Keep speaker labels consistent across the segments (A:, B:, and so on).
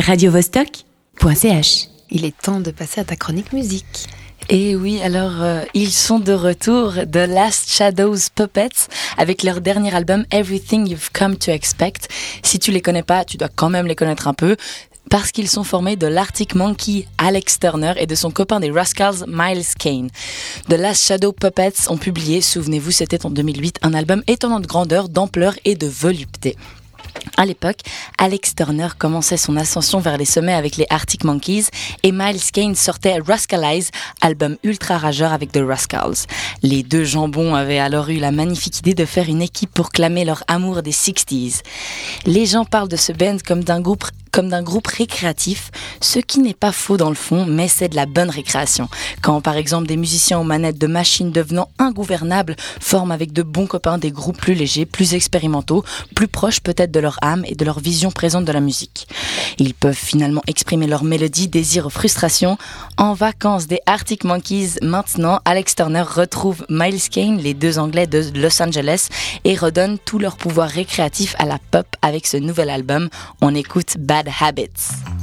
A: radiovostok.ch.
B: Il est temps de passer à ta chronique musique.
C: Et oui, alors euh, ils sont de retour, The Last Shadows Puppets, avec leur dernier album Everything You've Come to Expect. Si tu les connais pas, tu dois quand même les connaître un peu. Parce qu'ils sont formés de l'Arctic Monkey Alex Turner et de son copain des Rascals Miles Kane. The Last Shadow Puppets ont publié, souvenez-vous, c'était en 2008, un album étonnant de grandeur, d'ampleur et de volupté. À l'époque, Alex Turner commençait son ascension vers les sommets avec les Arctic Monkeys et Miles Kane sortait Rascalize, album ultra rageur avec The Rascals. Les deux jambons avaient alors eu la magnifique idée de faire une équipe pour clamer leur amour des 60s. Les gens parlent de ce band comme d'un groupe comme d'un groupe récréatif, ce qui n'est pas faux dans le fond, mais c'est de la bonne récréation. Quand par exemple des musiciens aux manettes de machines devenant ingouvernables forment avec de bons copains des groupes plus légers, plus expérimentaux, plus proches peut-être de leur âme et de leur vision présente de la musique. Ils peuvent finalement exprimer leur mélodie, désir frustration. En vacances des Arctic Monkeys, maintenant, Alex Turner retrouve Miles Kane, les deux Anglais de Los Angeles, et redonne tout leur pouvoir récréatif à la pop avec ce nouvel album. On écoute Bad bad habits.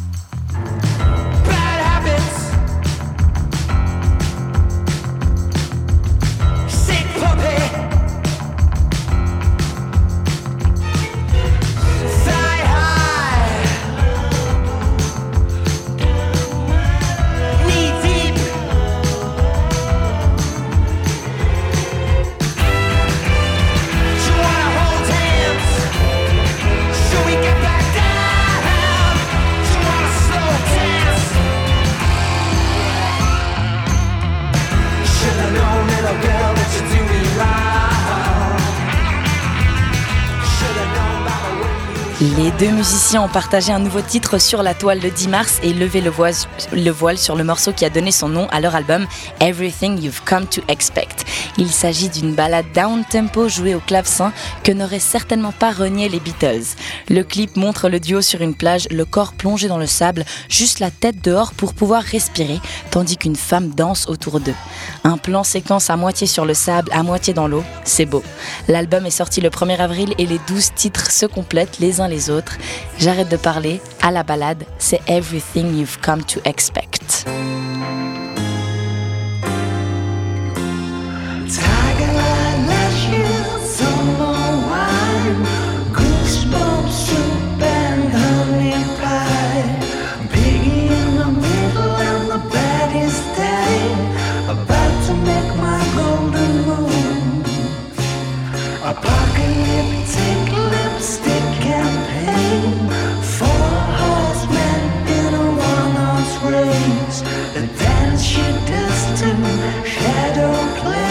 C: Les deux musiciens ont partagé un nouveau titre sur la toile le 10 mars et levé le voile, le voile sur le morceau qui a donné son nom à leur album Everything You've Come to Expect. Il s'agit d'une balade down-tempo jouée au clavecin que n'auraient certainement pas renié les Beatles. Le clip montre le duo sur une plage, le corps plongé dans le sable, juste la tête dehors pour pouvoir respirer, tandis qu'une femme danse autour d'eux. Un plan séquence à moitié sur le sable, à moitié dans l'eau, c'est beau. L'album est sorti le 1er avril et les 12 titres se complètent les uns les J'arrête de parler, à la balade, c'est Everything You've Come to Expect.
D: The dance she does to Shadow play.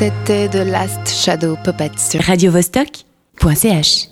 B: C'était The Last Shadow Puppets sur
A: radiovostok.ch